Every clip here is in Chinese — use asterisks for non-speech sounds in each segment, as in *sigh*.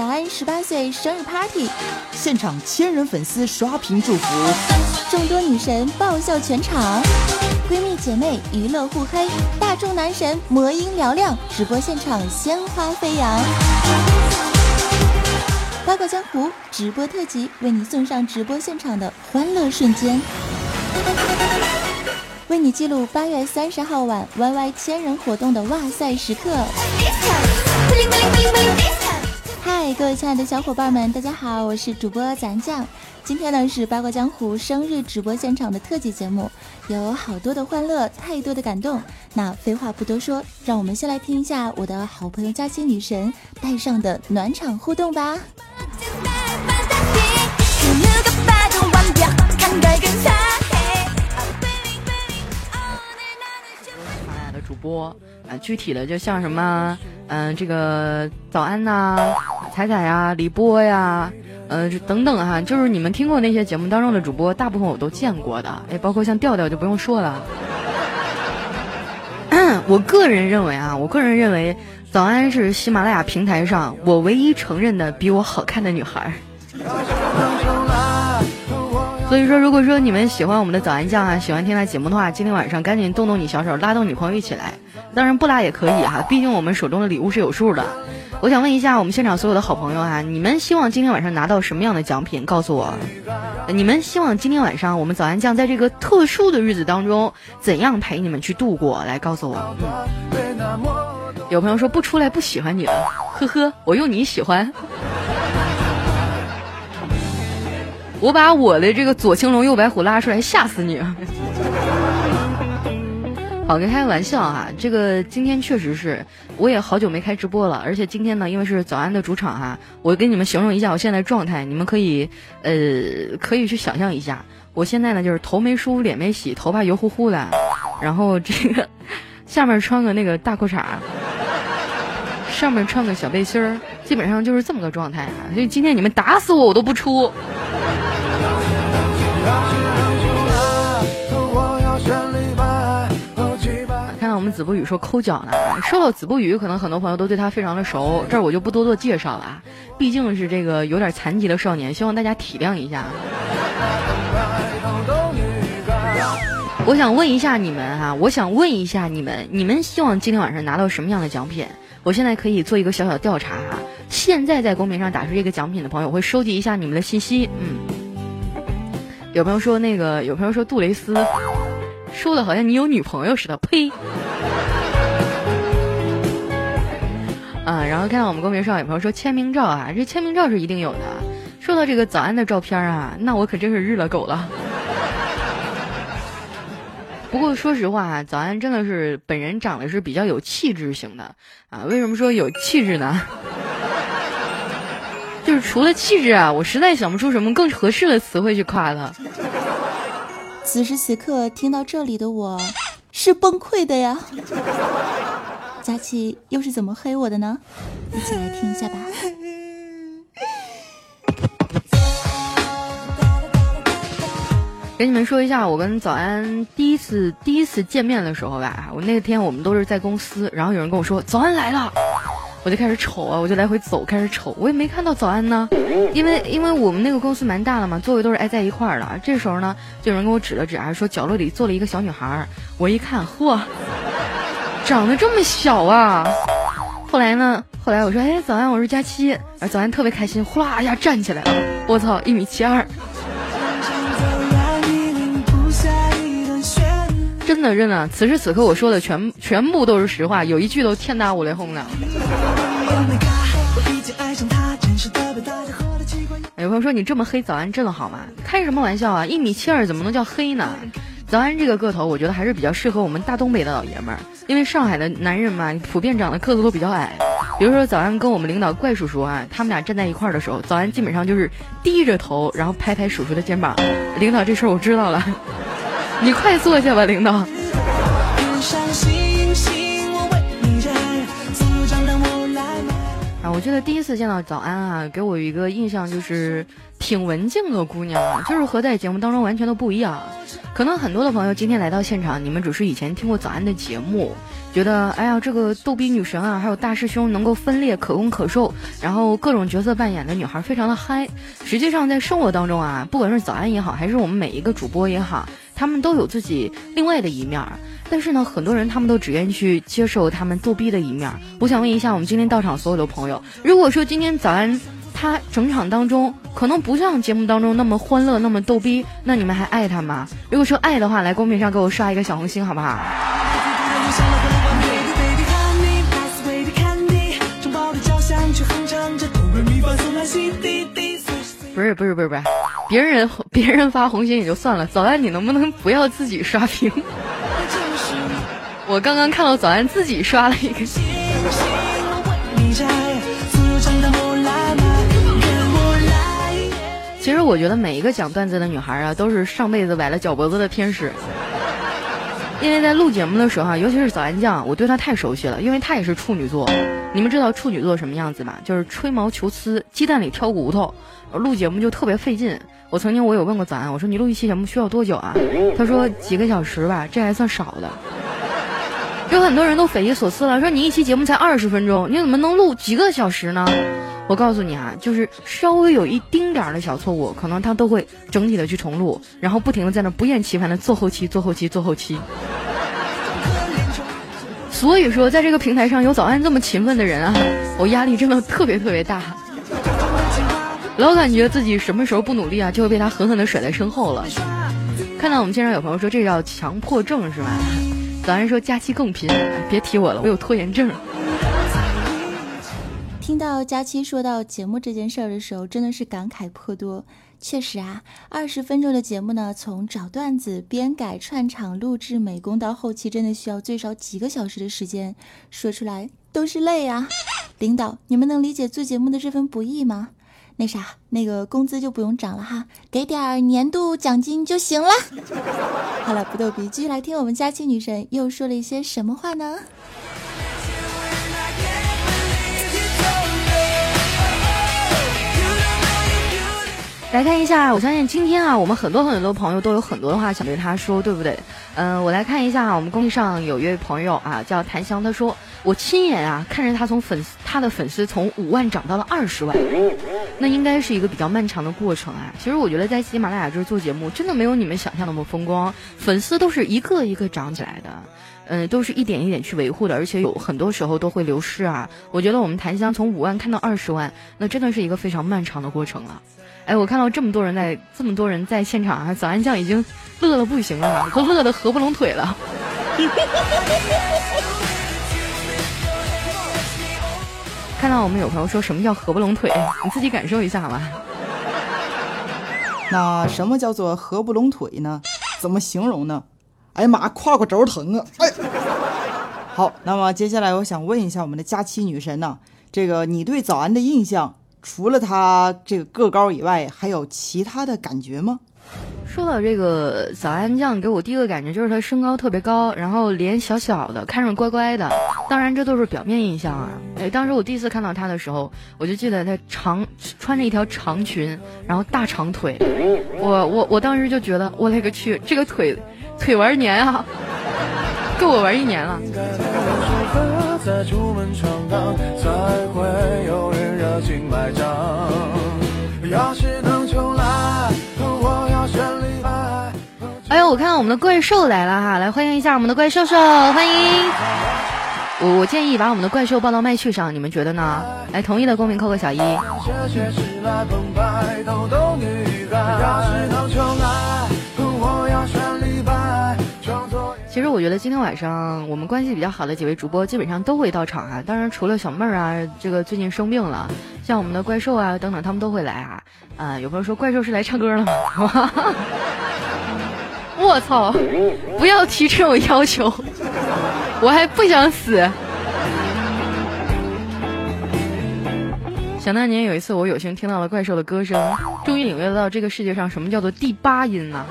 早安十八岁生日 party，现场千人粉丝刷屏祝福，众多女神爆笑全场，闺蜜姐妹娱乐互黑，大众男神魔音嘹亮，直播现场鲜花飞扬。八卦江湖直播特辑为你送上直播现场的欢乐瞬间，为你记录八月三十号晚 YY 千人活动的哇塞时刻。各位亲爱的小伙伴们，大家好，我是主播咱酱。今天呢是八卦江湖生日直播现场的特辑节目，有好多的欢乐，太多的感动。那废话不多说，让我们先来听一下我的好朋友佳期女神带上的暖场互动吧。的主播啊，具体的就像什么，嗯，这个早安呐，彩彩呀，李波呀，嗯，等等哈，就是你们听过那些节目当中的主播，大部分我都见过的，哎，包括像调调就不用说了。*coughs* 我个人认为啊，我个人认为，早安是喜马拉雅平台上我唯一承认的比我好看的女孩。所以说，如果说你们喜欢我们的早安酱啊，喜欢听他节目的话，今天晚上赶紧动动你小手，拉动女朋友一起来。当然不拉也可以哈，毕竟我们手中的礼物是有数的。我想问一下我们现场所有的好朋友啊，你们希望今天晚上拿到什么样的奖品？告诉我，你们希望今天晚上我们早安酱在这个特殊的日子当中，怎样陪你们去度过？来告诉我。有朋友说不出来不喜欢你了，呵呵，我用你喜欢。我把我的这个左青龙右白虎拉出来吓死你！好，跟开个玩笑哈，这个今天确实是，我也好久没开直播了，而且今天呢，因为是早安的主场哈，我给你们形容一下我现在状态，你们可以呃可以去想象一下，我现在呢就是头没梳，脸没洗，头发油乎乎的，然后这个下面穿个那个大裤衩，上面穿个小背心儿，基本上就是这么个状态啊，所以今天你们打死我我都不出。我们子不语说抠脚呢。说到子不语，可能很多朋友都对他非常的熟，这儿我就不多做介绍了啊。毕竟是这个有点残疾的少年，希望大家体谅一下。我想问一下你们哈，我想问一下你们，你们希望今天晚上拿到什么样的奖品？我现在可以做一个小小调查哈。现在在公屏上打出这个奖品的朋友，会收集一下你们的信息。嗯，有朋友说那个，有朋友说杜蕾斯。说的好像你有女朋友似的，呸！啊，然后看到我们公屏上有朋友说签名照啊，这签名照是一定有的。说到这个早安的照片啊，那我可真是日了狗了。不过说实话，早安真的是本人长得是比较有气质型的啊。为什么说有气质呢？就是除了气质啊，我实在想不出什么更合适的词汇去夸他。此时此刻听到这里的我，是崩溃的呀！*laughs* 佳琪又是怎么黑我的呢？一起来听一下吧。给你们说一下，我跟早安第一次第一次见面的时候吧，我那天我们都是在公司，然后有人跟我说早安来了。我就开始瞅啊，我就来回走，开始瞅，我也没看到早安呢，因为因为我们那个公司蛮大的嘛，座位都是挨在一块儿的。这时候呢，就有人给我指了指，还说角落里坐了一个小女孩。我一看，嚯，长得这么小啊！后来呢，后来我说，哎，早安，我是佳期。而早安特别开心，呼啦一下站起来了，我操，一米七二。真的真的，此时此刻我说的全全部都是实话，有一句都天打五雷轰的。有朋友说你这么黑早安真的好吗？开什么玩笑啊！一米七二怎么能叫黑呢？早安这个个头，我觉得还是比较适合我们大东北的老爷们儿，因为上海的男人嘛，普遍长得个子都比较矮。比如说早安跟我们领导怪叔叔啊，他们俩站在一块儿的时候，早安基本上就是低着头，然后拍拍叔叔的肩膀。领导，这事儿我知道了。你快坐下吧，领导。啊，我我记得第一次见到早安啊，给我一个印象就是挺文静的姑娘，就是和在节目当中完全都不一样。可能很多的朋友今天来到现场，你们只是以前听过早安的节目，觉得哎呀这个逗逼女神啊，还有大师兄能够分裂可攻可受，然后各种角色扮演的女孩非常的嗨。实际上在生活当中啊，不管是早安也好，还是我们每一个主播也好，他们都有自己另外的一面。但是呢，很多人他们都只愿意去接受他们逗逼的一面。我想问一下，我们今天到场所有的朋友，如果说今天早安他整场当中可能不像节目当中那么欢乐、那么逗逼，那你们还爱他吗？如果说爱的话，来公屏上给我刷一个小红心，好不好？不是不是不是不是，别人别人发红心也就算了，早安你能不能不要自己刷屏？我刚刚看到早安自己刷了一个。其实我觉得每一个讲段子的女孩啊，都是上辈子崴了脚脖子的天使。因为在录节目的时候，尤其是早安酱，我对她太熟悉了，因为她也是处女座。你们知道处女座什么样子吧？就是吹毛求疵，鸡蛋里挑骨头，录节目就特别费劲。我曾经我有问过早安，我说你录一期节目需要多久啊？他说几个小时吧，这还算少的。有很多人都匪夷所思了，说你一期节目才二十分钟，你怎么能录几个小时呢？我告诉你啊，就是稍微有一丁点儿的小错误，可能他都会整体的去重录，然后不停的在那不厌其烦的做后期、做后期、做后期。所以说，在这个平台上有早安这么勤奋的人啊，我压力真的特别特别大，老感觉自己什么时候不努力啊，就会被他狠狠的甩在身后了。看到我们经常有朋友说这叫强迫症是吧？早安说假期更拼，别提我了，我有拖延症。听到佳期说到节目这件事儿的时候，真的是感慨颇多。确实啊，二十分钟的节目呢，从找段子、编改、串场、录制、美工到后期，真的需要最少几个小时的时间，说出来都是泪啊！领导，你们能理解做节目的这份不易吗？那啥，那个工资就不用涨了哈，给点儿年度奖金就行了。好了，不逗逼，继续来听我们佳期女神又说了一些什么话呢？来看一下，我相信今天啊，我们很多很多朋友都有很多的话想对他说，对不对？嗯，我来看一下，我们公屏上有一位朋友啊，叫檀香，他说我亲眼啊看着他从粉丝他的粉丝从五万涨到了二十万，那应该是一个比较漫长的过程啊。其实我觉得在喜马拉雅这做节目，真的没有你们想象那么风光，粉丝都是一个一个涨起来的，嗯，都是一点一点去维护的，而且有很多时候都会流失啊。我觉得我们檀香从五万看到二十万，那真的是一个非常漫长的过程了。哎，我看到这么多人在，这么多人在现场啊！早安酱已经乐的不行了，都乐的合不拢腿了。*laughs* 看到我们有朋友说什么叫合不拢腿，你自己感受一下好吗？那什么叫做合不拢腿呢？怎么形容呢？哎妈，胯骨轴疼啊！哎，好，那么接下来我想问一下我们的佳期女神呢，这个你对早安的印象？除了她这个个高以外，还有其他的感觉吗？说到这个早安酱，给我第一个感觉就是他身高特别高，然后脸小小的，看着乖乖的。当然这都是表面印象啊。哎，当时我第一次看到他的时候，我就记得他长穿着一条长裙，然后大长腿。我我我当时就觉得，我勒个去，这个腿腿玩年啊，够我玩一年了。哎呦，我看到我们的怪兽来了哈，来欢迎一下我们的怪兽兽，欢迎！我我建议把我们的怪兽抱到麦序上，你们觉得呢？来，同意的公屏扣个小一。其实我觉得今天晚上我们关系比较好的几位主播基本上都会到场啊，当然除了小妹儿啊，这个最近生病了，像我们的怪兽啊等等，他们都会来啊。啊，有朋友说怪兽是来唱歌了吗？*laughs* 我操！不要提这种要求，我还不想死。想当年有一次，我有幸听到了怪兽的歌声，终于领略到这个世界上什么叫做第八音呐。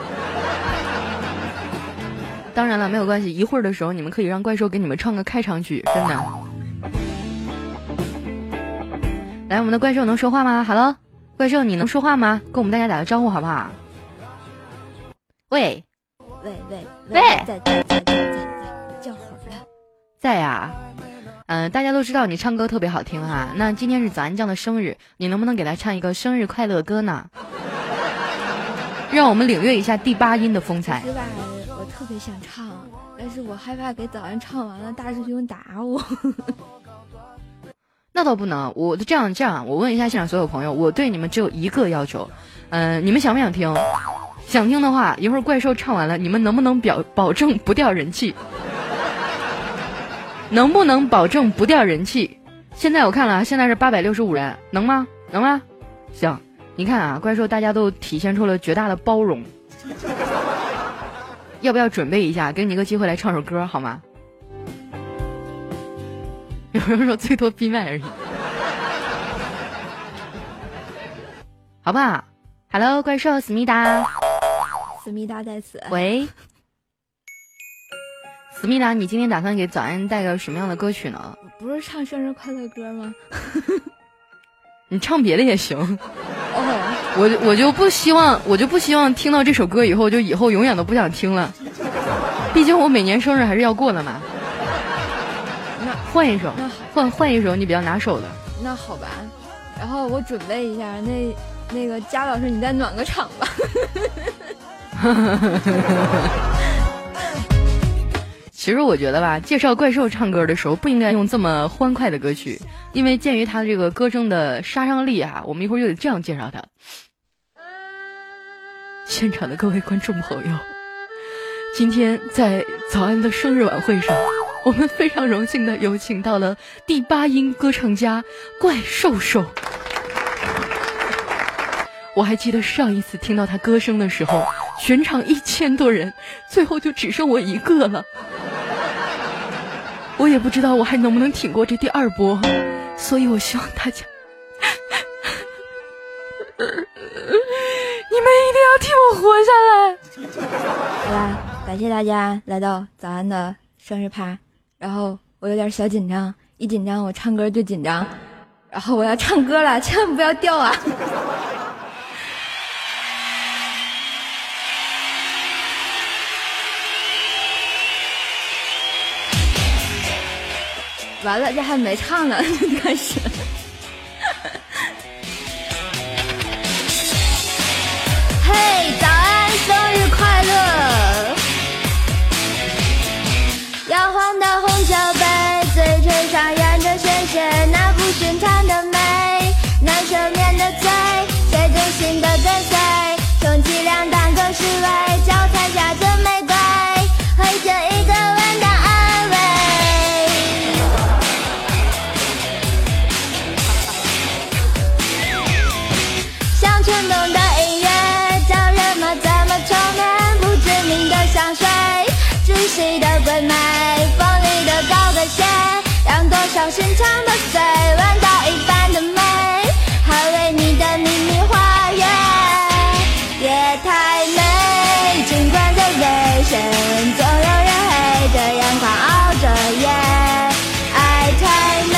当然了，没有关系。一会儿的时候，你们可以让怪兽给你们唱个开场曲，真的。来，我们的怪兽能说话吗？Hello，怪兽，你能说话吗？跟我们大家打个招呼好不好？喂，喂喂喂在在在在在在叫会儿了。在呀。嗯、大家都知道你唱歌特别好听哈。那今天是早安酱的生日，你能不能给他唱一个生日快乐歌呢？*laughs* 让我们领略一下第八音的风采想唱，但是我害怕给早安唱完了，大师兄打我。*laughs* 那倒不能，我这样这样，我问一下现场所有朋友，我对你们只有一个要求，嗯、你们想不想听？想听的话，一会儿怪兽唱完了，你们能不能表保证不掉人气？能不能保证不掉人气？现在我看了，现在是八百六十五人，能吗？能吗？行，你看啊，怪兽大家都体现出了绝大的包容，要不要准备一下，给你一个机会来唱首歌好吗？*laughs* 有人说最多闭麦而已，好不好？Hello，怪兽思密达，思密达在此，喂，思密达，你今天打算给早安带个什么样的歌曲呢？不是唱生日快乐歌吗？*laughs* 你唱别的也行，哦，我我就不希望，我就不希望听到这首歌以后，就以后永远都不想听了。毕竟我每年生日还是要过的嘛。那换一首，那好，换换一首你比较拿手的。那好吧。然后我准备一下，那那个佳老师，你再暖个场吧。*laughs* 其实我觉得吧，介绍怪兽唱歌的时候不应该用这么欢快的歌曲，因为鉴于他这个歌声的杀伤力啊，我们一会儿就得这样介绍他。现场的各位观众朋友，今天在早安的生日晚会上，我们非常荣幸的有请到了第八音歌唱家怪兽兽。我还记得上一次听到他歌声的时候，全场一千多人，最后就只剩我一个了。我也不知道我还能不能挺过这第二波，所以我希望大家，*laughs* 你们一定要替我活下来。好啦，感谢大家来到早安的生日趴。然后我有点小紧张，一紧张我唱歌就紧张。然后我要唱歌了，千万不要掉啊！完了，这还没唱呢，*laughs* 开始。嘿，早安，生日快乐！心肠的碎，闻到一半的美，还为你的秘密花园。夜太美，尽管再危险，总有人黑着眼眶熬着夜。爱太美，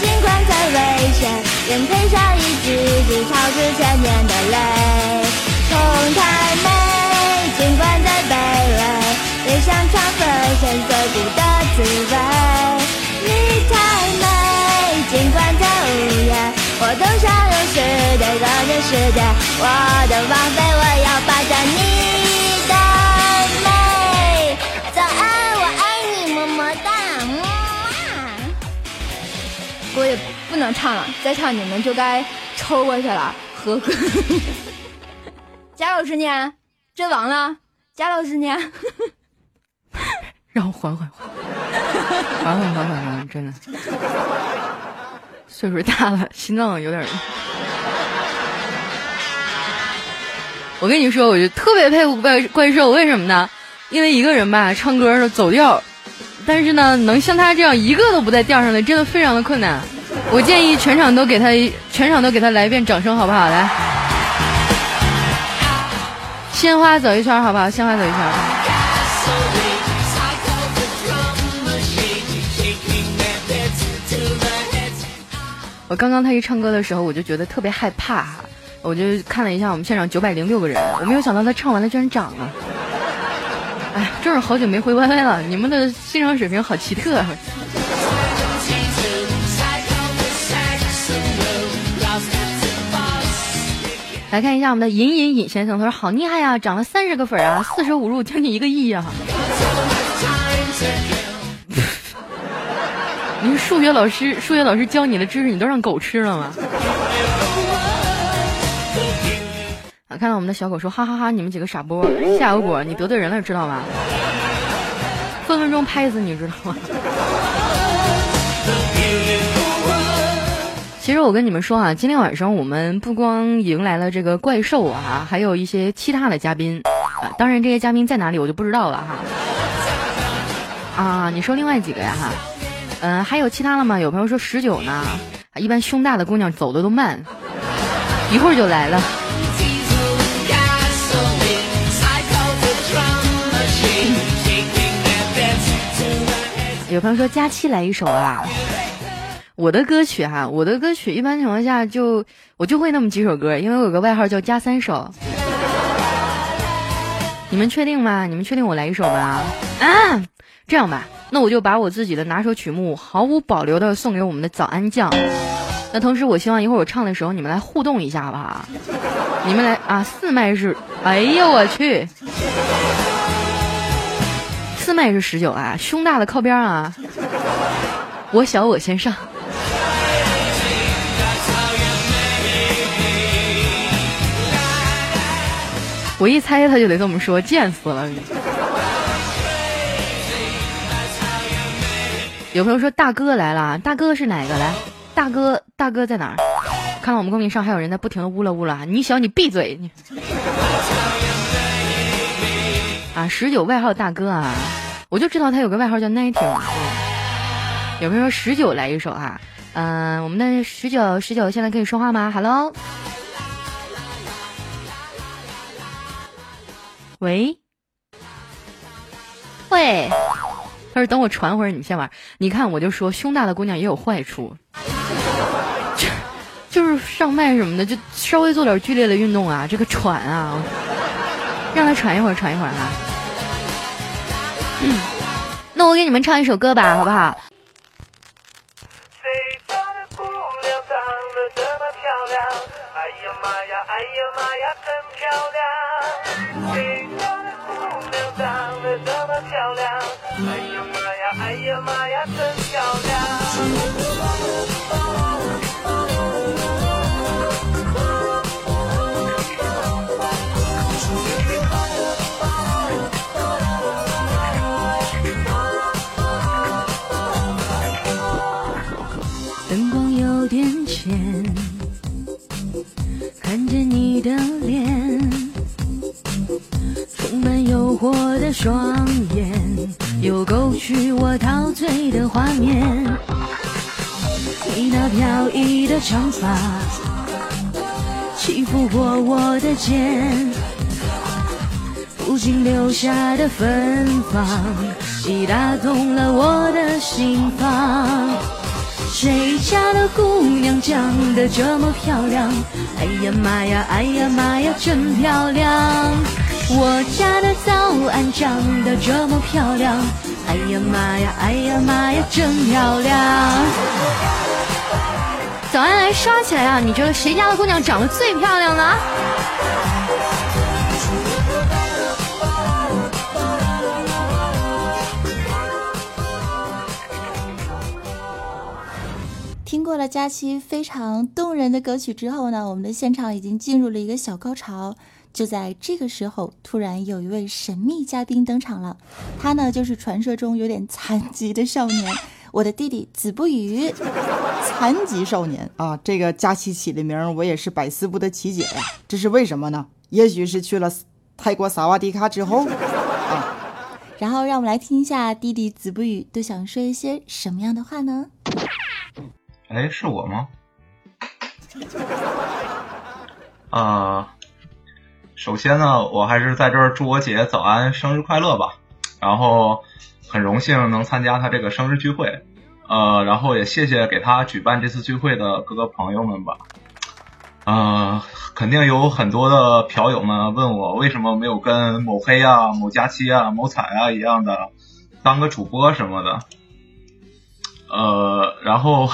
尽管再危险，愿赔上一句句超之千年的泪。痛太美，尽管再卑微，也想尝粉身碎骨的滋味。我登上勇士对个人世界，我的王妃，我要霸占你的美。早安，我爱你，么么哒。么么我也不能唱了，再唱你们就该抽过去了。呵呵。贾老师呢？阵亡了。贾老师呢？让我缓缓缓，缓缓缓缓缓，真的，岁数大了，心脏有点。我跟你说，我就特别佩服怪怪兽，为什么呢？因为一个人吧，唱歌的走调，但是呢，能像他这样一个都不在调上的，真的非常的困难。我建议全场都给他，全场都给他来一遍掌声，好不好？来，鲜花走一圈，好不好？鲜花走一圈。我刚刚他一唱歌的时候，我就觉得特别害怕。我就看了一下我们现场九百零六个人，我没有想到他唱完了居然涨了。哎，真是好久没回 YY 了，你们的欣赏水平好奇特。来看一下我们的尹尹尹先生，他说好厉害呀，涨了三十个粉啊，四舍五入将近一个亿呀。你数学老师，数学老师教你的知识，你都让狗吃了吗？啊，看到我们的小狗说哈哈哈，你们几个傻波，夏油果，你得罪人了，知道吗？分分钟拍死你，知道吗？*laughs* 其实我跟你们说啊，今天晚上我们不光迎来了这个怪兽啊，还有一些其他的嘉宾啊。当然，这些嘉宾在哪里我就不知道了哈。啊，你说另外几个呀哈？嗯，还有其他的吗？有朋友说十九呢。一般胸大的姑娘走的都慢，一会儿就来了。有朋友说佳期来一首啊。我的歌曲哈，我的歌曲一般情况下就我就会那么几首歌，因为我有个外号叫加三首。你们确定吗？你们确定我来一首吗？啊，这样吧，那我就把我自己的拿手曲目毫无保留的送给我们的早安酱。那同时，我希望一会儿我唱的时候你们来互动一下吧。你们来啊，四麦是，哎呦我去，四麦是十九啊，胸大的靠边啊，我小我先上。我一猜他就得这么说，贱死了！有朋友说大哥来了，大哥是哪个？来，大哥，大哥在哪儿？看到我们公屏上还有人在不停的呜了呜了，你小你闭嘴！你啊，十九外号大哥啊，我就知道他有个外号叫 Nineteen。有朋友说十九来一首哈，嗯，我们的十九十九现在可以说话吗？Hello。喂，喂，他说等我喘会儿，你先玩。你看，我就说胸大的姑娘也有坏处，*laughs* 就是上麦什么的，就稍微做点剧烈的运动啊，这个喘啊，让他喘一会儿，喘一会儿哈。嗯，那我给你们唱一首歌吧，好不好？你的脸，充满诱惑的双眼，又勾起我陶醉的画面。你那飘逸的长发，起伏过我的肩，不禁留下的芬芳，已打动了我的心房。谁家的姑娘长得这么漂亮？哎呀妈呀，哎呀妈呀，真漂亮！我家的早安长得这么漂亮？哎呀妈呀，哎呀妈呀，真漂亮！早安来刷起来啊！你觉得谁家的姑娘长得最漂亮呢？了佳期非常动人的歌曲之后呢，我们的现场已经进入了一个小高潮。就在这个时候，突然有一位神秘嘉宾登场了，他呢就是传说中有点残疾的少年，我的弟弟子不语。残疾少年啊，这个佳期起的名我也是百思不得其解呀，这是为什么呢？也许是去了泰国萨瓦迪卡之后啊。然后让我们来听一下弟弟子不语都想说一些什么样的话呢？哎，是我吗？*laughs* 啊，首先呢，我还是在这儿祝我姐早安，生日快乐吧。然后很荣幸能参加她这个生日聚会，呃，然后也谢谢给她举办这次聚会的各个朋友们吧。呃，肯定有很多的嫖友们问我为什么没有跟某黑啊、某佳期啊、某彩啊一样的当个主播什么的。呃，然后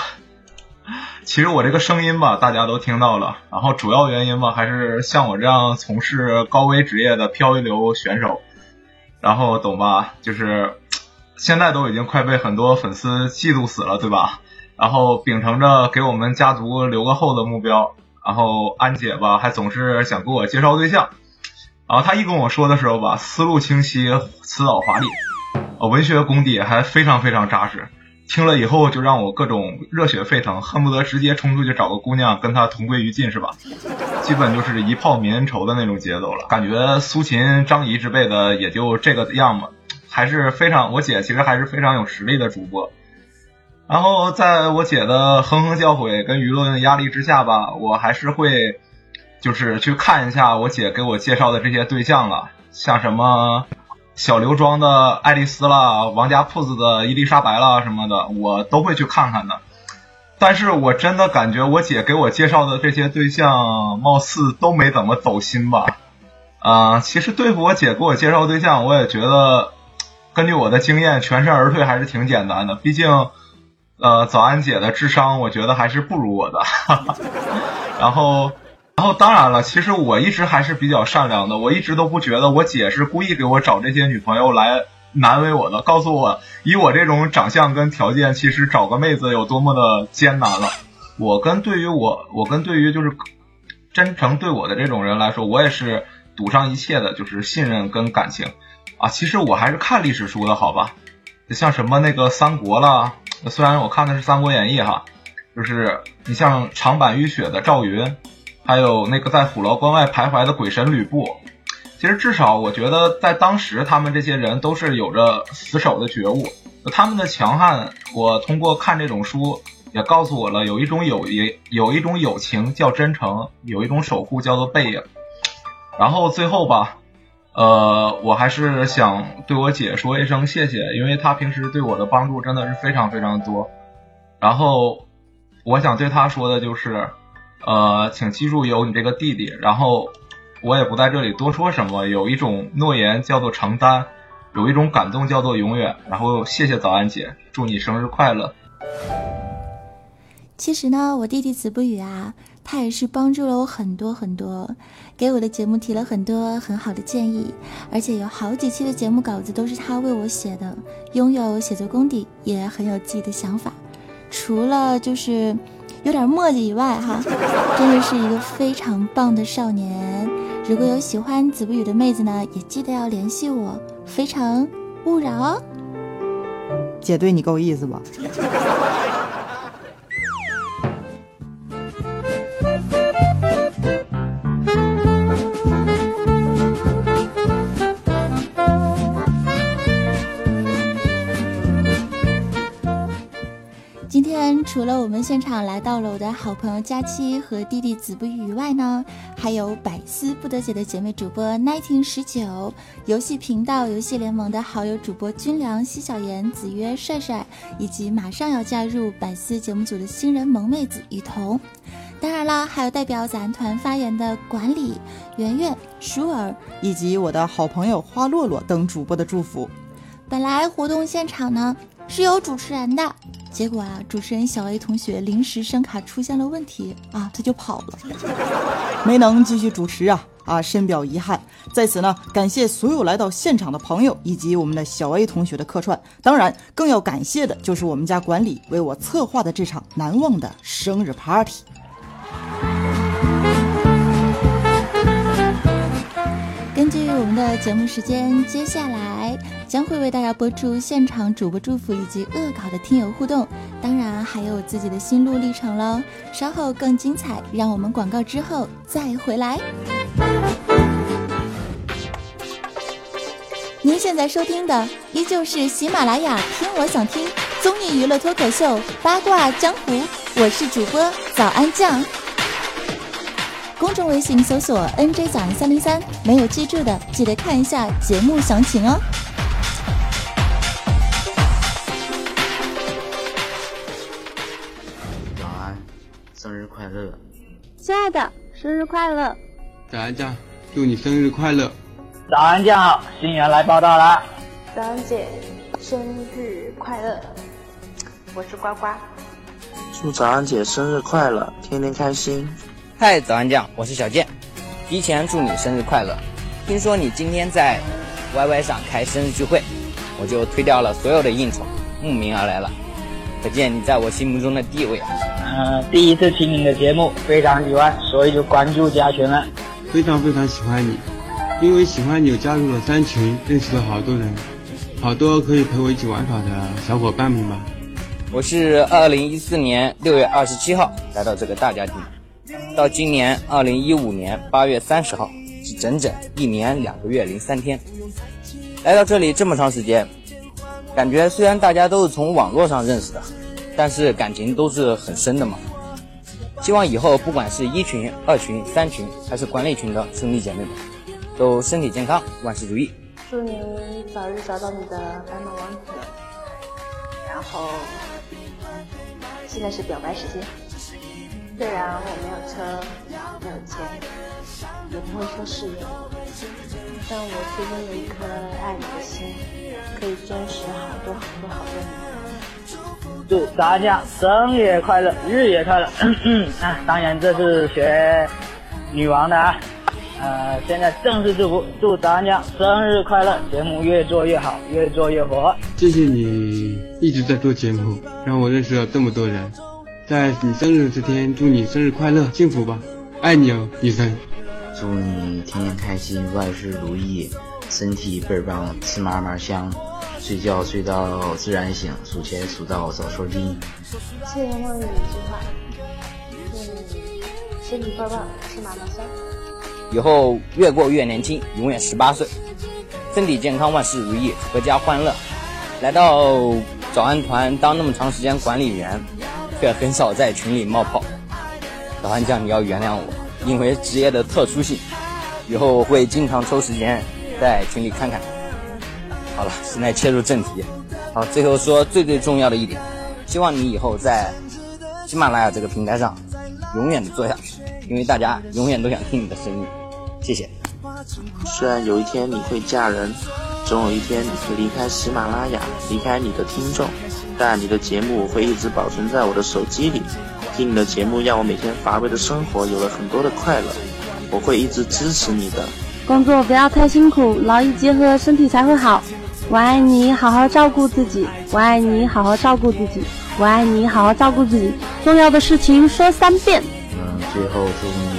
其实我这个声音吧，大家都听到了。然后主要原因吧，还是像我这样从事高危职业的漂移流选手，然后懂吧？就是现在都已经快被很多粉丝嫉妒死了，对吧？然后秉承着给我们家族留个后的目标。然后安姐吧，还总是想给我介绍对象。然后她一跟我说的时候吧，思路清晰，辞藻华丽，呃，文学功底还非常非常扎实。听了以后就让我各种热血沸腾，恨不得直接冲出去找个姑娘跟她同归于尽，是吧？基本就是一炮泯恩仇的那种节奏了。感觉苏秦、张仪之辈的也就这个样嘛，还是非常我姐其实还是非常有实力的主播。然后在我姐的哼哼教诲跟舆论压力之下吧，我还是会就是去看一下我姐给我介绍的这些对象了，像什么小刘庄的爱丽丝啦，王家铺子的伊丽莎白啦什么的，我都会去看看的。但是我真的感觉我姐给我介绍的这些对象，貌似都没怎么走心吧？啊，其实对付我姐给我介绍对象，我也觉得根据我的经验，全身而退还是挺简单的，毕竟。呃，早安姐的智商，我觉得还是不如我的。*laughs* 然后，然后当然了，其实我一直还是比较善良的，我一直都不觉得我姐是故意给我找这些女朋友来难为我的。告诉我，以我这种长相跟条件，其实找个妹子有多么的艰难了。我跟对于我，我跟对于就是真诚对我的这种人来说，我也是赌上一切的，就是信任跟感情啊。其实我还是看历史书的好吧，像什么那个三国啦。虽然我看的是《三国演义》哈，就是你像长坂浴血的赵云，还有那个在虎牢关外徘徊的鬼神吕布，其实至少我觉得在当时他们这些人都是有着死守的觉悟，他们的强悍，我通过看这种书也告诉我了，有一种友谊，有一种友情叫真诚，有一种守护叫做背影。然后最后吧。呃，我还是想对我姐说一声谢谢，因为她平时对我的帮助真的是非常非常多。然后，我想对她说的就是，呃，请记住有你这个弟弟。然后，我也不在这里多说什么。有一种诺言叫做承担，有一种感动叫做永远。然后，谢谢早安姐，祝你生日快乐。其实呢，我弟弟子不语啊。他也是帮助了我很多很多，给我的节目提了很多很好的建议，而且有好几期的节目稿子都是他为我写的，拥有写作功底，也很有自己的想法。除了就是有点墨迹以外，哈，*laughs* 真的是一个非常棒的少年。如果有喜欢子不语的妹子呢，也记得要联系我，非诚勿扰哦。姐对你够意思吧？*laughs* 除了我们现场来到了我的好朋友佳期和弟弟子不语以外呢，还有百思不得解的姐妹主播 nineteen 十九，游戏频道游戏联盟的好友主播军良、西小妍、子曰、帅帅，以及马上要加入百思节目组的新人萌妹子雨桐。当然啦，还有代表咱团发言的管理圆圆、舒儿，以及我的好朋友花落落等主播的祝福。本来活动现场呢是有主持人的。结果啊，主持人小 A 同学临时声卡出现了问题啊，他就跑了，*laughs* 没能继续主持啊啊，深表遗憾。在此呢，感谢所有来到现场的朋友以及我们的小 A 同学的客串，当然更要感谢的就是我们家管理为我策划的这场难忘的生日 party。根据我们的节目时间，接下来将会为大家播出现场主播祝福以及恶搞的听友互动，当然还有自己的心路历程喽。稍后更精彩，让我们广告之后再回来。您现在收听的依旧是喜马拉雅听我想听综艺娱乐脱口秀八卦江湖，我是主播早安酱。公众微信搜索 “nj 早安三零三”，没有记住的记得看一下节目详情哦。亲爱的，生日快乐！早安酱，祝你生日快乐！早安酱好，新人来报道啦。早安姐，生日快乐！我是呱呱。祝早安姐生日快乐，天天开心。嗨，早安酱，我是小健，提前祝你生日快乐。听说你今天在 YY 上开生日聚会，我就推掉了所有的应酬，慕名而来了。可见你在我心目中的地位啊！嗯，第一次听你的节目，非常喜欢，所以就关注加群了。非常非常喜欢你，因为喜欢你，加入了三群，认识了好多人，好多可以陪我一起玩耍的小伙伴们吧。我是二零一四年六月二十七号来到这个大家庭，到今年二零一五年八月三十号，是整整一年两个月零三天。来到这里这么长时间。感觉虽然大家都是从网络上认识的，但是感情都是很深的嘛。希望以后不管是一群、二群、三群，还是管理群的兄弟姐妹们，都身体健康，万事如意。祝你早日找到你的白马王子。然后，现在是表白时间。虽然我没有车，没有钱，也不会说誓言，但我却拥有一颗爱你的心，可以坚持好多好多好多年。祝大家生日快乐，日也快乐。*coughs* 啊，当然这是学女王的啊。呃，现在正式祝福，祝大家生日快乐，节目越做越好，越做越火。谢谢你一直在做节目，让我认识了这么多人。在你生日这天，祝你生日快乐，幸福吧，爱你哦，女神。祝你天天开心，万事如意，身体倍儿棒，吃嘛嘛香，睡觉睡到自然醒，数钱数到早说金。千言万语一句话，祝你身体倍儿棒，吃嘛嘛香。以后越过越年轻，永远十八岁，身体健康，万事如意，阖家欢乐。来到早安团当那么长时间管理员。却很少在群里冒泡，早安酱，你要原谅我，因为职业的特殊性，以后会经常抽时间在群里看看。好了，现在切入正题，好，最后说最最重要的一点，希望你以后在喜马拉雅这个平台上永远的做下去，因为大家永远都想听你的声音。谢谢。虽然有一天你会嫁人，总有一天你会离开喜马拉雅，离开你的听众。但你的节目会一直保存在我的手机里，听你的节目让我每天乏味的生活有了很多的快乐，我会一直支持你的。工作不要太辛苦，劳逸结合，身体才会好。我爱你，好好照顾自己。我爱你，好好照顾自己。我爱你，好好照顾自己。重要的事情说三遍。嗯，最后祝你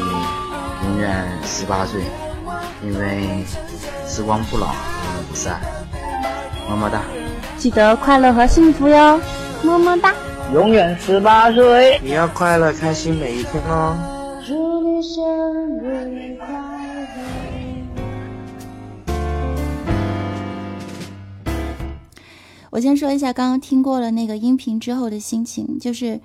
永远十八岁，因为时光不老，我们不散。么么哒。记得快乐和幸福哟，么么哒！永远十八岁，你要快乐开心每一天哦。祝你生日快乐！我先说一下刚刚听过了那个音频之后的心情，就是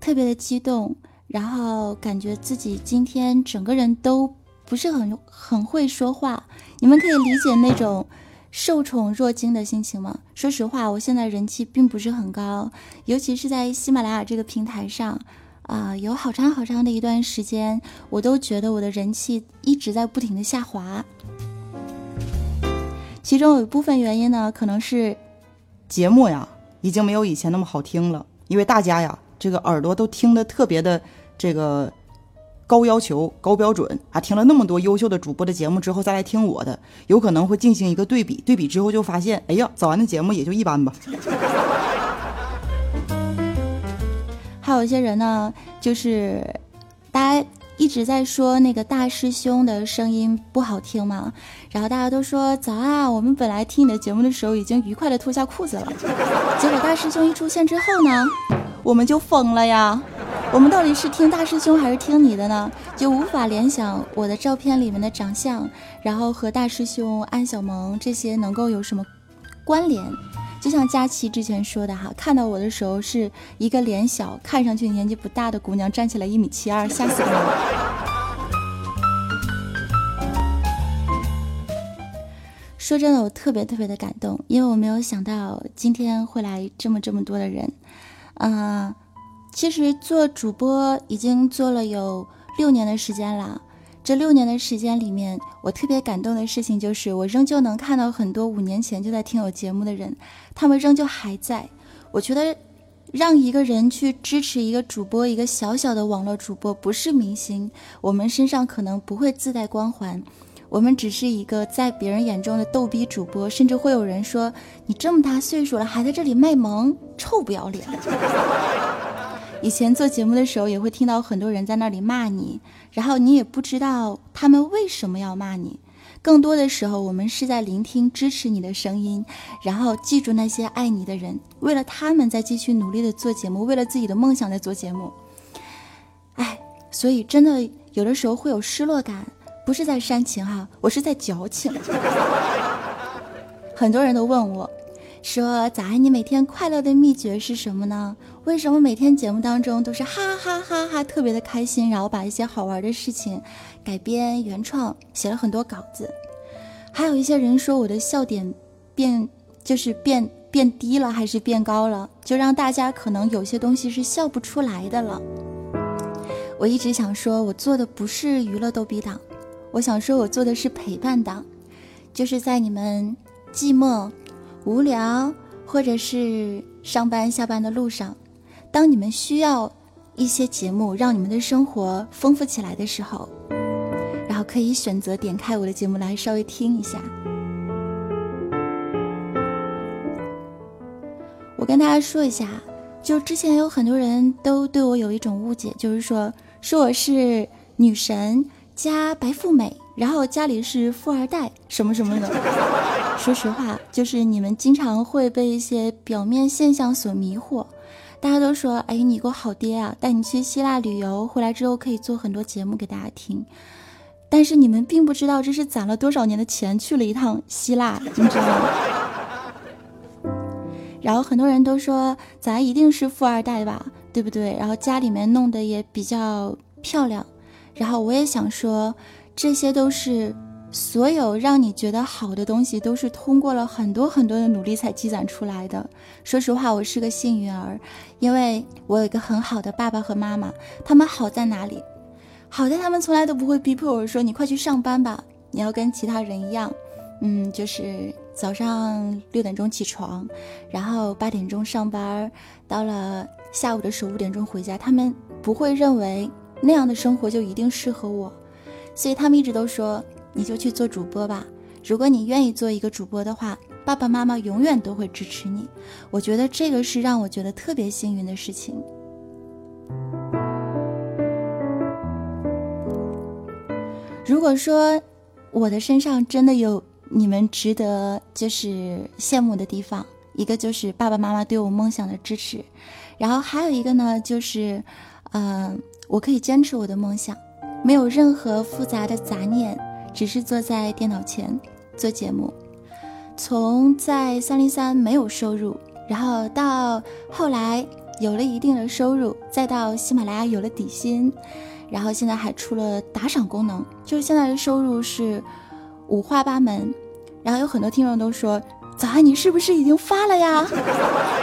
特别的激动，然后感觉自己今天整个人都不是很很会说话，你们可以理解那种。受宠若惊的心情吗？说实话，我现在人气并不是很高，尤其是在喜马拉雅这个平台上，啊，有好长好长的一段时间，我都觉得我的人气一直在不停的下滑。其中有一部分原因呢，可能是节目呀已经没有以前那么好听了，因为大家呀这个耳朵都听得特别的这个。高要求、高标准啊！听了那么多优秀的主播的节目之后，再来听我的，有可能会进行一个对比。对比之后就发现，哎呀，早安的节目也就一般吧。*laughs* 还有一些人呢，就是大家一直在说那个大师兄的声音不好听嘛，然后大家都说早啊，我们本来听你的节目的时候已经愉快的脱下裤子了，结果大师兄一出现之后呢，我们就疯了呀。我们到底是听大师兄还是听你的呢？就无法联想我的照片里面的长相，然后和大师兄安小萌这些能够有什么关联？就像佳琪之前说的哈，看到我的时候是一个脸小、看上去年纪不大的姑娘站起来一米七二，吓死我！*laughs* 说真的，我特别特别的感动，因为我没有想到今天会来这么这么多的人，嗯。其实做主播已经做了有六年的时间了。这六年的时间里面，我特别感动的事情就是，我仍旧能看到很多五年前就在听我节目的人，他们仍旧还在。我觉得，让一个人去支持一个主播，一个小小的网络主播，不是明星，我们身上可能不会自带光环，我们只是一个在别人眼中的逗逼主播，甚至会有人说你这么大岁数了还在这里卖萌，臭不要脸。*laughs* 以前做节目的时候，也会听到很多人在那里骂你，然后你也不知道他们为什么要骂你。更多的时候，我们是在聆听支持你的声音，然后记住那些爱你的人，为了他们在继续努力的做节目，为了自己的梦想在做节目。哎，所以真的有的时候会有失落感，不是在煽情哈，我是在矫情。*laughs* 很多人都问我。说早安，你每天快乐的秘诀是什么呢？为什么每天节目当中都是哈哈哈哈，特别的开心？然后把一些好玩的事情改编原创，写了很多稿子。还有一些人说我的笑点变就是变变低了，还是变高了，就让大家可能有些东西是笑不出来的了。我一直想说，我做的不是娱乐逗比党，我想说我做的是陪伴党，就是在你们寂寞。无聊，或者是上班下班的路上，当你们需要一些节目让你们的生活丰富起来的时候，然后可以选择点开我的节目来稍微听一下。我跟大家说一下，就之前有很多人都对我有一种误解，就是说说我是女神加白富美。然后家里是富二代什么什么的，说实话，就是你们经常会被一些表面现象所迷惑。大家都说，哎，你个好爹啊，带你去希腊旅游，回来之后可以做很多节目给大家听。但是你们并不知道，这是攒了多少年的钱去了一趟希腊，你知道吗？*laughs* 然后很多人都说，咱一定是富二代吧，对不对？然后家里面弄得也比较漂亮。然后我也想说。这些都是所有让你觉得好的东西，都是通过了很多很多的努力才积攒出来的。说实话，我是个幸运儿，因为我有一个很好的爸爸和妈妈。他们好在哪里？好在他们从来都不会逼迫我说：“你快去上班吧，你要跟其他人一样，嗯，就是早上六点钟起床，然后八点钟上班，到了下午的时候五点钟回家。”他们不会认为那样的生活就一定适合我。所以他们一直都说，你就去做主播吧。如果你愿意做一个主播的话，爸爸妈妈永远都会支持你。我觉得这个是让我觉得特别幸运的事情。如果说我的身上真的有你们值得就是羡慕的地方，一个就是爸爸妈妈对我梦想的支持，然后还有一个呢，就是，嗯，我可以坚持我的梦想。没有任何复杂的杂念，只是坐在电脑前做节目。从在三零三没有收入，然后到后来有了一定的收入，再到喜马拉雅有了底薪，然后现在还出了打赏功能，就是现在的收入是五花八门。然后有很多听众都说：“早安，你是不是已经发了呀？”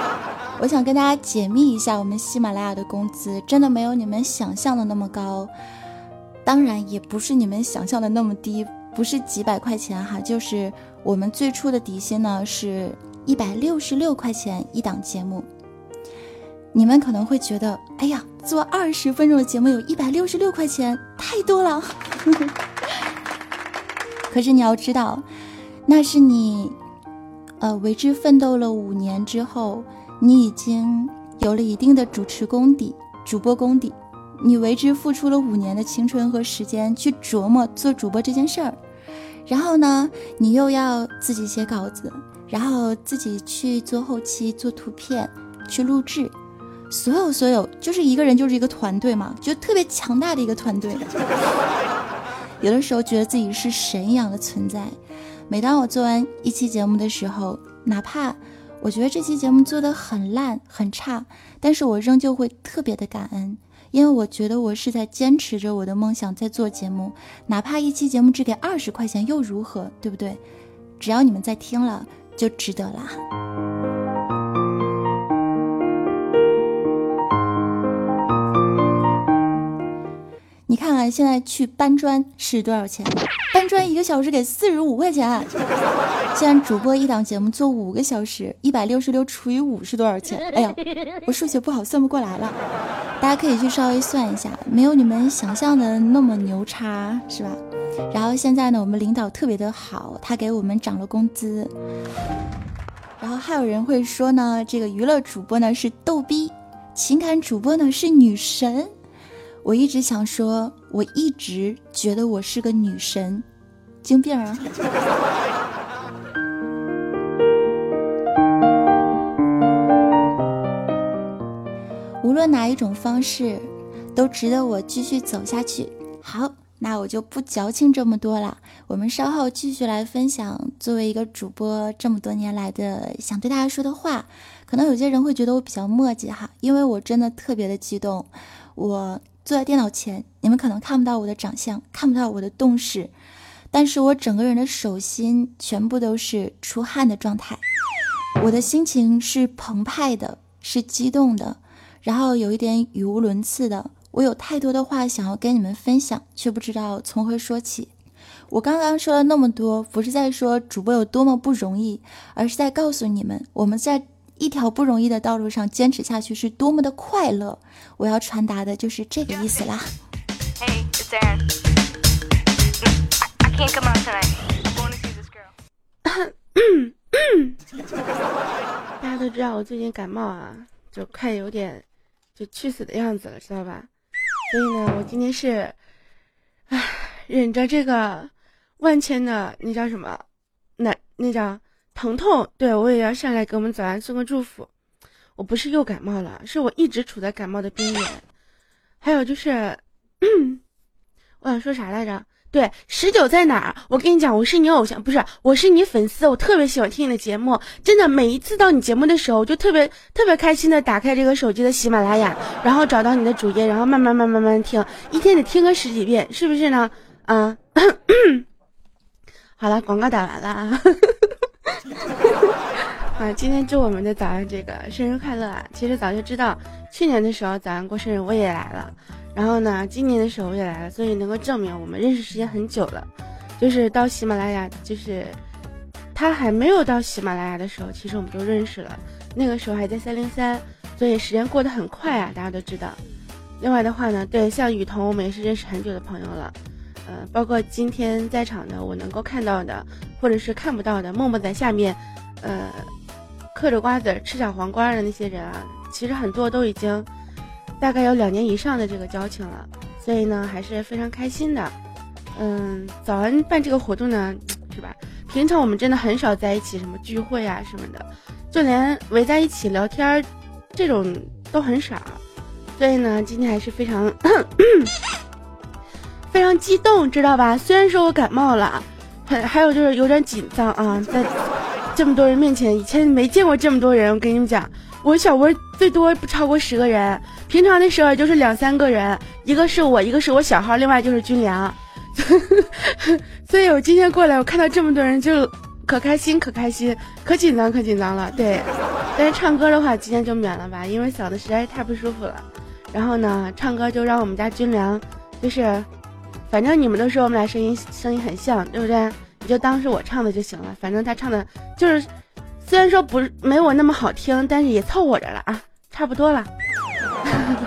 *laughs* 我想跟大家解密一下，我们喜马拉雅的工资真的没有你们想象的那么高。当然也不是你们想象的那么低，不是几百块钱哈，就是我们最初的底薪呢是一百六十六块钱一档节目。你们可能会觉得，哎呀，做二十分钟的节目有一百六十六块钱，太多了。*laughs* 可是你要知道，那是你，呃，为之奋斗了五年之后，你已经有了一定的主持功底、主播功底。你为之付出了五年的青春和时间去琢磨做主播这件事儿，然后呢，你又要自己写稿子，然后自己去做后期、做图片、去录制，所有所有就是一个人就是一个团队嘛，就特别强大的一个团队。*laughs* 有的时候觉得自己是神一样的存在。每当我做完一期节目的时候，哪怕我觉得这期节目做的很烂很差，但是我仍旧会特别的感恩。因为我觉得我是在坚持着我的梦想，在做节目，哪怕一期节目只给二十块钱又如何，对不对？只要你们在听了，就值得啦。你看看现在去搬砖是多少钱？搬砖一个小时给四十五块钱。现在主播一档节目做五个小时，一百六十六除以五是多少钱？哎呀，我数学不好，算不过来了。大家可以去稍微算一下，没有你们想象的那么牛叉，是吧？然后现在呢，我们领导特别的好，他给我们涨了工资。然后还有人会说呢，这个娱乐主播呢是逗逼，情感主播呢是女神。我一直想说，我一直觉得我是个女神，精病啊！*laughs* 无论哪一种方式，都值得我继续走下去。好。那我就不矫情这么多了，我们稍后继续来分享作为一个主播这么多年来的想对大家说的话。可能有些人会觉得我比较墨迹哈，因为我真的特别的激动。我坐在电脑前，你们可能看不到我的长相，看不到我的动势，但是我整个人的手心全部都是出汗的状态。我的心情是澎湃的，是激动的，然后有一点语无伦次的。我有太多的话想要跟你们分享，却不知道从何说起。我刚刚说了那么多，不是在说主播有多么不容易，而是在告诉你们，我们在一条不容易的道路上坚持下去是多么的快乐。我要传达的就是这个意思啦。大家都知道我最近感冒啊，就快有点就去死的样子了，知道吧？所以呢，我今天是，唉，忍着这个万千的那叫什么，那那叫疼痛，对我也要上来给我们早安送个祝福。我不是又感冒了，是我一直处在感冒的边缘。还有就是，*clears throat* 我想说啥来着？对，十九在哪儿？我跟你讲，我是你偶像，不是，我是你粉丝，我特别喜欢听你的节目，真的，每一次到你节目的时候，我就特别特别开心的打开这个手机的喜马拉雅，然后找到你的主页，然后慢慢慢慢慢听，一天得听个十几遍，是不是呢？啊，*coughs* 好了，广告打完了啊，*laughs* *laughs* 啊，今天祝我们的早安这个生日快乐啊！其实早就知道，去年的时候早安过生日我也来了。然后呢，今年的时候我也来了，所以能够证明我们认识时间很久了。就是到喜马拉雅，就是他还没有到喜马拉雅的时候，其实我们就认识了。那个时候还在三零三，所以时间过得很快啊，大家都知道。另外的话呢，对像雨桐，我们也是认识很久的朋友了。呃，包括今天在场的我能够看到的，或者是看不到的，默默在下面，呃，嗑着瓜子吃小黄瓜的那些人啊，其实很多都已经。大概有两年以上的这个交情了，所以呢还是非常开心的。嗯，早安办这个活动呢，是吧？平常我们真的很少在一起什么聚会啊什么的，就连围在一起聊天这种都很少。所以呢，今天还是非常 *coughs* 非常激动，知道吧？虽然说我感冒了，还还有就是有点紧张啊，在这么多人面前，以前没见过这么多人，我跟你们讲。我小窝最多不超过十个人，平常的时候就是两三个人，一个是我，一个是我小号，另外就是军粮。*laughs* 所以我今天过来，我看到这么多人就可开心，可开心，可紧张，可紧张了。对，但是唱歌的话今天就免了吧，因为嗓子实在是太不舒服了。然后呢，唱歌就让我们家军粮，就是，反正你们都说我们俩声音声音很像，对不对？你就当是我唱的就行了，反正他唱的就是。虽然说不没我那么好听，但是也凑合着了啊，差不多了。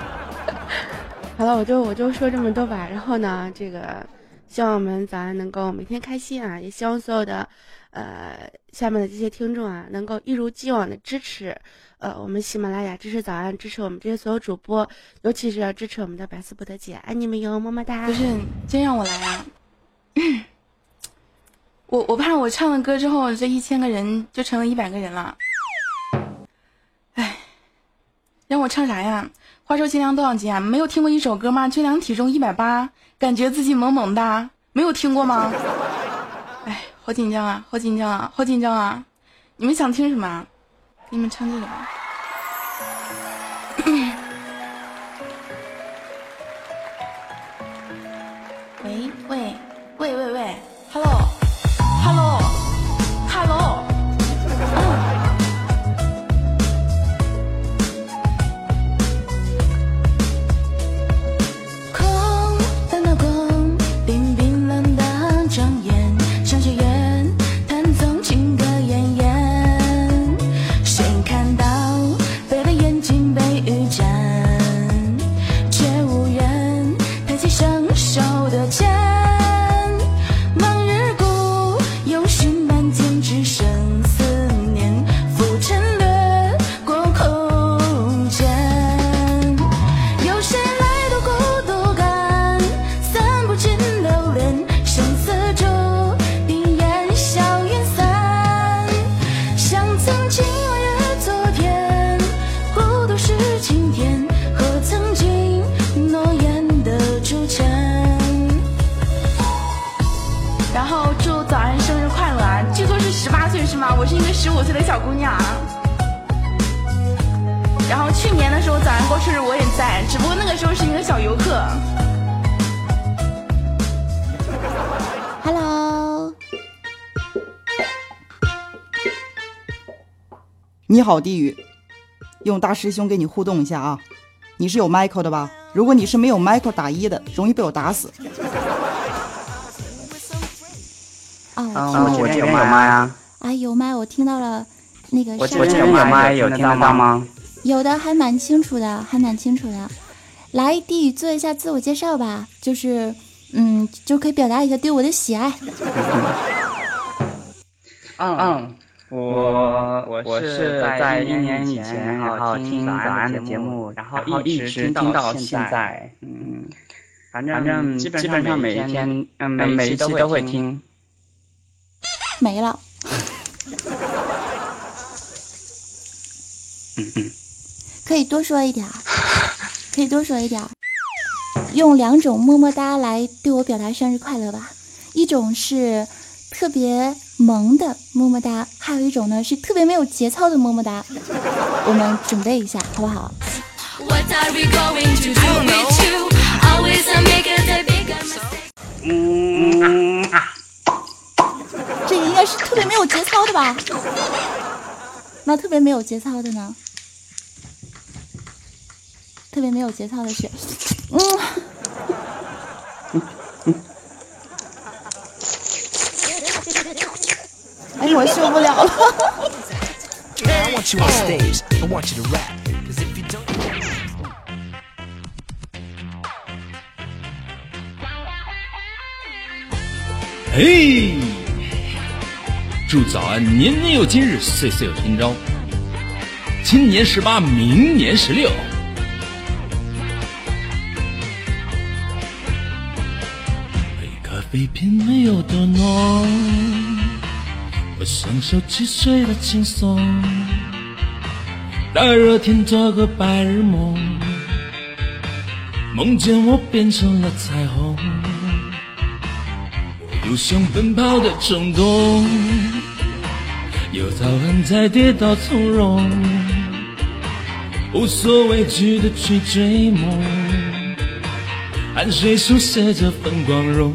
*laughs* 好了，我就我就说这么多吧。然后呢，这个希望我们早安能够每天开心啊，也希望所有的呃下面的这些听众啊，能够一如既往的支持呃我们喜马拉雅，支持早安，支持我们这些所有主播，尤其是要支持我们的百思不得姐，爱你们哟，么么哒。不是，真让我来啊。*clears throat* 我我怕我唱了歌之后，这一千个人就成了一百个人了。哎，让我唱啥呀？话说军粮多少斤啊？没有听过一首歌吗？军粮体重一百八，感觉自己萌萌哒，没有听过吗？*laughs* 哎，好紧张啊，好紧张啊，好紧张啊！你们想听什么？你们唱这个。喂好，地狱，用大师兄给你互动一下啊！你是有 Michael 的吧？如果你是没有 Michael 打一的，容易被我打死。哦，嗯，我这边有麦啊，啊有麦，我听到了那个我上这边有麦，有听到吗？有的还蛮清楚的，还蛮清楚的。来，地宇做一下自我介绍吧，就是，嗯，就可以表达一下对我的喜爱。嗯嗯，我我是在一年以前，然后听早安的节目，然后一直听到现在，嗯，反正基本上每一天，嗯，每一期都会听。没了。*laughs* 嗯可以多说一点儿，可以多说一点儿。用两种么么哒来对我表达生日快乐吧，一种是特别萌的么么哒，还有一种呢是特别没有节操的么么哒。我们准备一下，好不好？What are we going to do with you? Always I make it a big mistake. 嗯啊，这个应该是特别没有节操的吧？那特别没有节操的呢？特别没有节操的是，嗯，哎，我受不了了。嘿，祝早安年年有今日，岁岁有今朝。今年十八，明年十六。杯咖啡并没有多浓。我享受汽水的轻松。大热天做个白日梦，梦见我变成了彩虹。有想奔跑的冲动，有早安再跌倒从容，无所畏惧的去追梦，汗水书写着份光荣。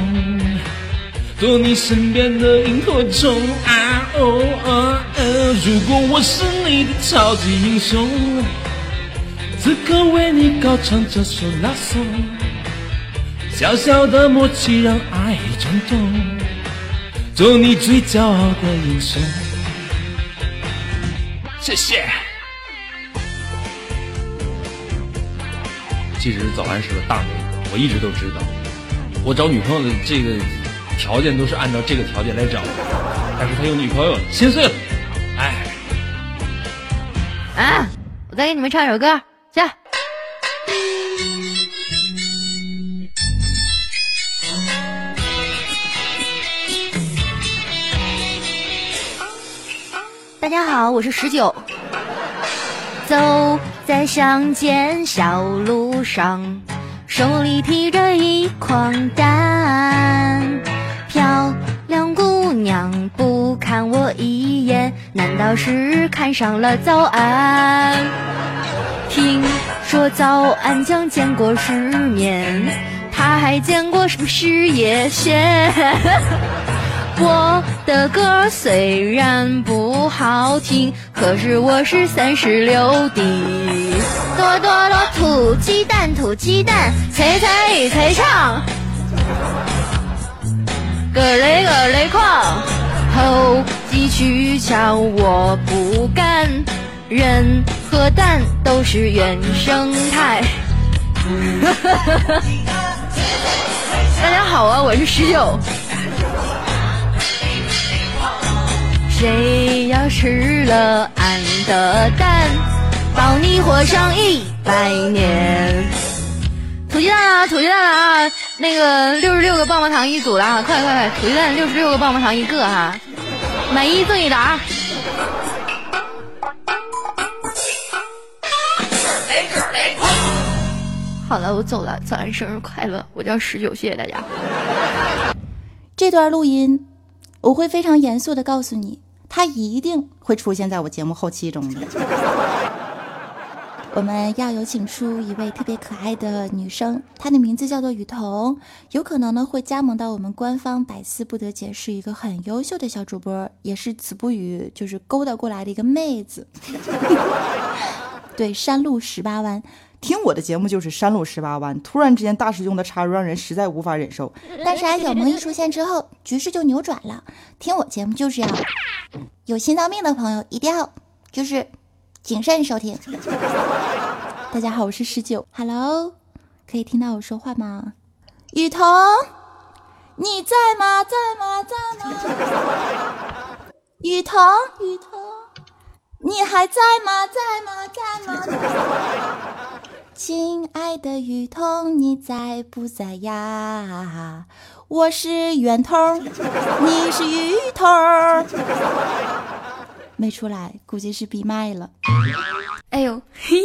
做你身边的萤火虫啊哦啊。如果我是你的超级英雄，此刻为你高唱这首拉颂。小小的默契让爱转动，做你最骄傲的英雄。谢谢。其实早安是个大美女，我一直都知道。我找女朋友的这个条件都是按照这个条件来找，但是他有女朋友，心碎了。哎，啊！我再给你们唱首歌，去。大家好，我是十九。走在乡间小路上，手里提着一筐蛋。漂亮姑娘不看我一眼，难道是看上了早安？听说早安酱见过世面，他还见过什么事业线？我的歌虽然不好听，可是我是三十六的。多多多土鸡蛋，土鸡蛋，猜猜猜唱，咯嘞咯嘞哐，投机取巧我不干，人和蛋都是原生态。*laughs* 大家好啊，我是十九。谁要吃了俺的蛋，保你活上一百年。土鸡蛋啊，土鸡蛋啊，那个六十六个棒棒糖一组的啊，快快快，土鸡蛋六十六个棒棒糖一个哈，买一赠一打。啊好了，我走了，早安，生日快乐！我叫十九，谢谢大家。这段录音，我会非常严肃的告诉你，它一定会出现在我节目后期中的。我们要有请出一位特别可爱的女生，她的名字叫做雨桐，有可能呢会加盟到我们官方百思不得解，是一个很优秀的小主播，也是子不语就是勾搭过来的一个妹子。*laughs* 对，山路十八弯。听我的节目就是山路十八弯，突然之间大师兄的插入让人实在无法忍受。但是小萌一出现之后，局势就扭转了。听我节目就是要有心脏病的朋友一定要就是谨慎收听。大家好，我是十九，Hello，可以听到我说话吗？雨桐，你在吗？在吗？在吗？雨桐，雨桐，你还在吗？在吗？在吗？亲爱的雨桐，你在不在呀？我是圆通，你是雨筒，没出来，估计是闭麦了。哎呦，嘿，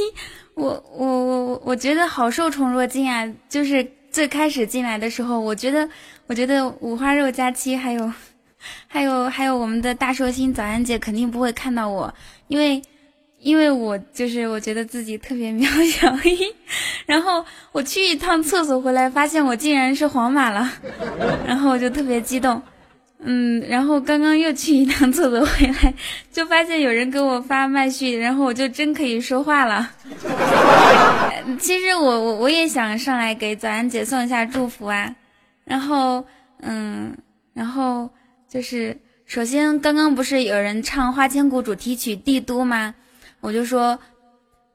我我我我我觉得好受宠若惊啊！就是最开始进来的时候，我觉得我觉得五花肉佳期还有还有还有我们的大寿星早安姐肯定不会看到我，因为。因为我就是我觉得自己特别渺小，然后我去一趟厕所回来，发现我竟然是黄马了，然后我就特别激动，嗯，然后刚刚又去一趟厕所回来，就发现有人给我发麦序，然后我就真可以说话了。其实我我我也想上来给早安姐送一下祝福啊，然后嗯，然后就是首先刚刚不是有人唱《花千骨》主题曲《帝都》吗？我就说，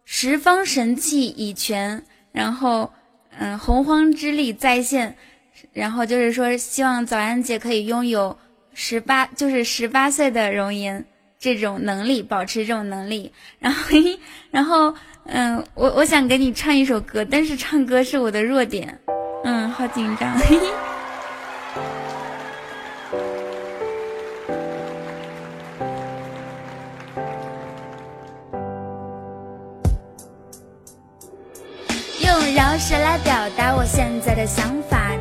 十方神器已全，然后，嗯，洪荒之力再现，然后就是说，希望早安姐可以拥有十八，就是十八岁的容颜这种能力，保持这种能力。然后，然后，嗯，我我想给你唱一首歌，但是唱歌是我的弱点，嗯，好紧张。*laughs* 用饶舌来表达我现在的想法。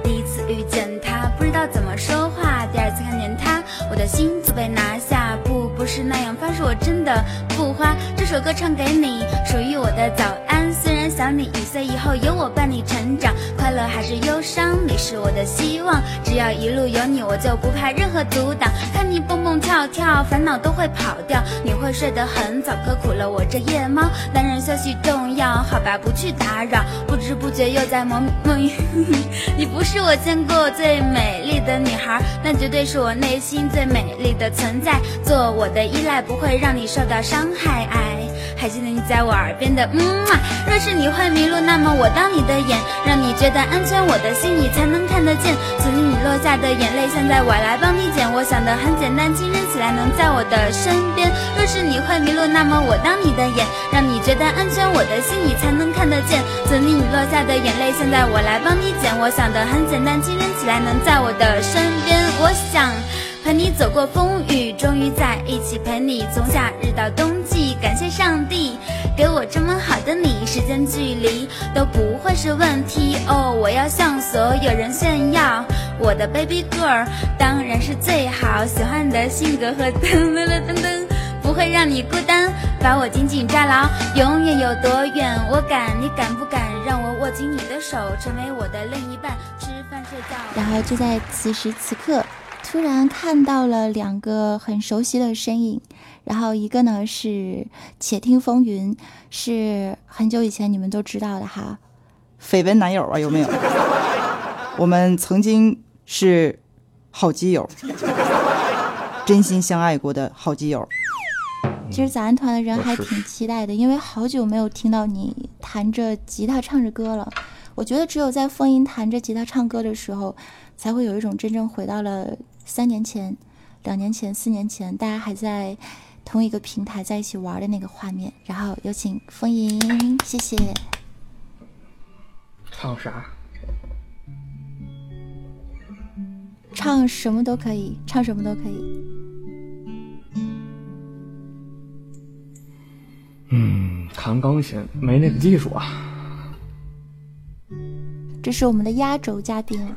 说话；第二次看见他，我的心就被拿下。不，不是那样，发誓我真的不花。这首歌唱给你，属于我的早安。虽然想你，一岁以后有我伴你成长，快乐还是忧伤，你是我的希望。只要一路有你，我就不怕任何阻挡。看你蹦蹦跳跳，烦恼都会跑掉。你会睡得很早，可苦了我这夜猫。男人休息重要，好吧，不去打扰。不知不觉又在梦梦。你不是我见过最美丽的女孩，那绝对是我内心最美丽的存在。做我的依赖，不会让你受到伤害。还记得你在我耳边的嗯嘛？若是你会迷路，那么我当你的眼，让你觉得安全，我的心你才能看得见。曾经你落下的眼泪，现在我来帮你捡。我想的很简单，亲人起来能在我的身边。若是你会迷路，那么我当你的眼，让你觉得安全，我的心你才能看得见。曾经你落下的眼泪，现在我来帮你捡。我想的很简单，亲人起来能在我的身边。我想。和你走过风雨，终于在一起陪你从夏日到冬季。感谢上帝给我这么好的你，时间距离都不会是问题。哦，我要向所有人炫耀，我的 baby girl 当然是最好。喜欢你的性格和噔噔噔噔噔，不会让你孤单，把我紧紧抓牢。永远有多远，我敢，你敢不敢让我握紧你的手，成为我的另一半？吃饭睡觉。然后就在此时此刻。突然看到了两个很熟悉的身影，然后一个呢是《且听风云》，是很久以前你们都知道的哈，绯闻男友啊有没有？*laughs* 我们曾经是好基友，真心相爱过的好基友。其实早安团的人还挺期待的，因为好久没有听到你弹着吉他唱着歌了。我觉得只有在风音弹着吉他唱歌的时候，才会有一种真正回到了。三年前，两年前、四年前大家还在同一个平台在一起玩的那个画面。然后有请风吟，谢谢。唱啥？唱什么都可以，唱什么都可以。嗯，弹钢琴没那个技术啊。这是我们的压轴嘉宾啊。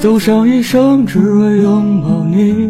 走上一生只为拥抱你，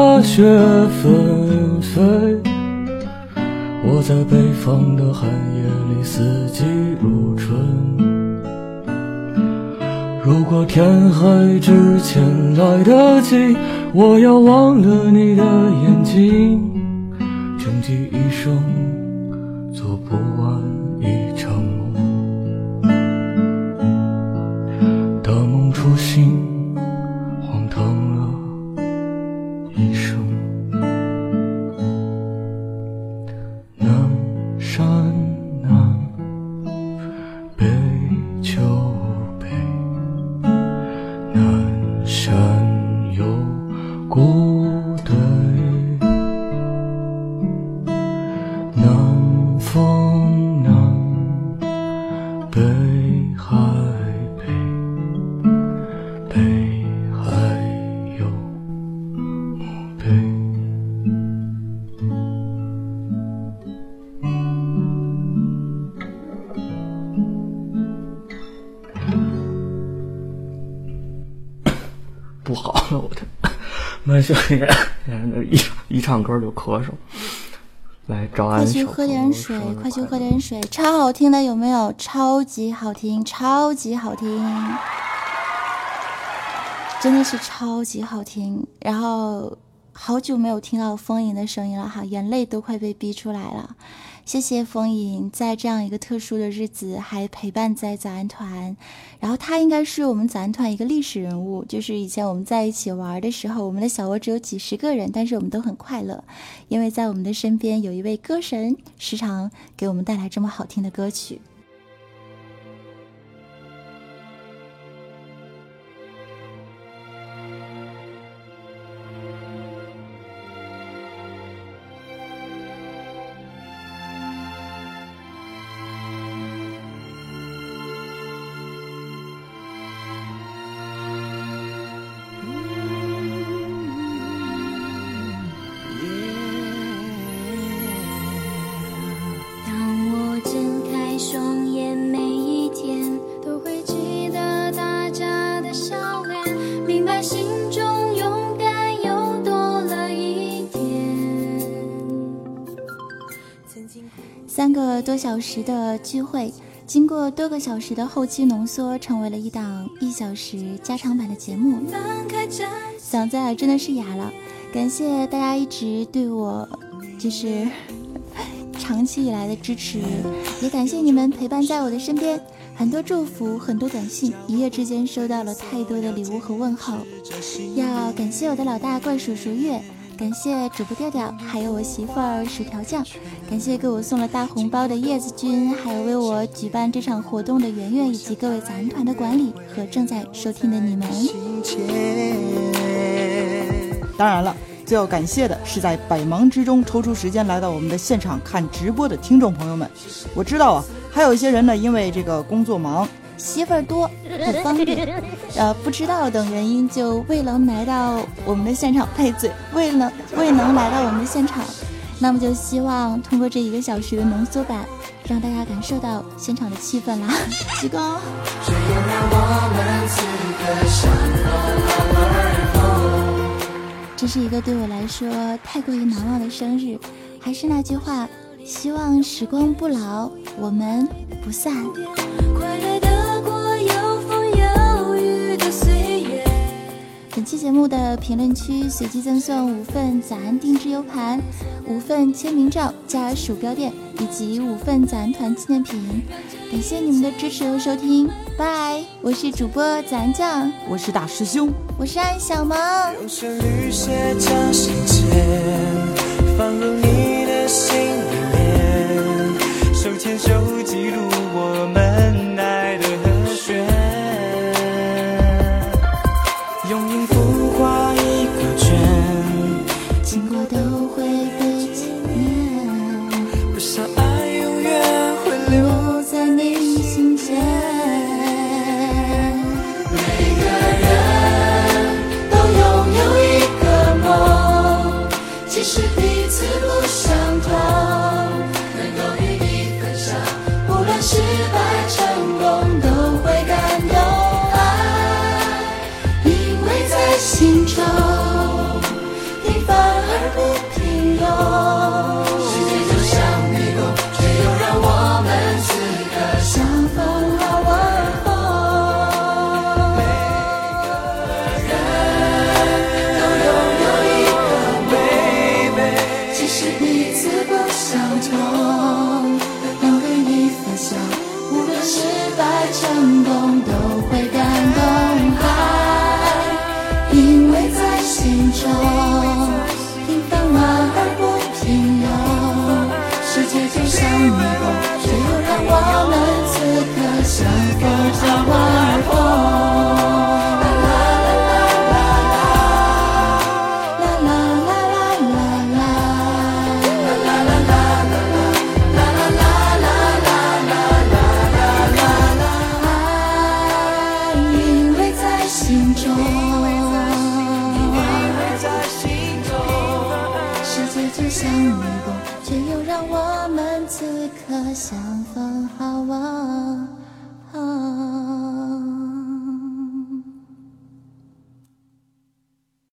雪纷飞；我在北方的寒夜里，四季如春。如果天黑之前来得及，我要忘了你的眼睛，山。一一唱歌就咳嗽。来找快俺快去喝点水，快去喝点水，超好听的有没有？超级好听，超级好听。真的是超级好听。然后好久没有听到风吟的声音了哈，眼泪都快被逼出来了。谢谢风吟，在这样一个特殊的日子还陪伴在早安团。然后他应该是我们早安团一个历史人物，就是以前我们在一起玩的时候，我们的小窝只有几十个人，但是我们都很快乐，因为在我们的身边有一位歌神，时常给我们带来这么好听的歌曲。个多小时的聚会，经过多个小时的后期浓缩，成为了一档一小时加长版的节目。嗓子真的是哑了，感谢大家一直对我就是长期以来的支持，也感谢你们陪伴在我的身边，很多祝福，很多短信，一夜之间收到了太多的礼物和问候。要感谢我的老大怪叔叔月。感谢主播调调，还有我媳妇儿薯条酱，感谢给我送了大红包的叶子君，还有为我举办这场活动的圆圆，以及各位咱团的管理和正在收听的你们。当然了，最要感谢的是在百忙之中抽出时间来到我们的现场看直播的听众朋友们。我知道啊，还有一些人呢，因为这个工作忙。媳妇儿多 *laughs* 不方便，呃，不知道等原因就未能来到我们的现场配嘴，未能未能来到我们的现场，那么就希望通过这一个小时的浓缩版，让大家感受到现场的气氛啦，*laughs* 鞠躬。这是一个对我来说太过于难忘的生日，还是那句话，希望时光不老，我们不散。本期节目的评论区随机赠送五份早安定制 U 盘、五份签名照加鼠标垫以及五份早安团纪念品，感谢你们的支持和收听，拜！我是主播早安酱，我是大师兄，我是安小萌。放入你的心里面，手牵手记录我们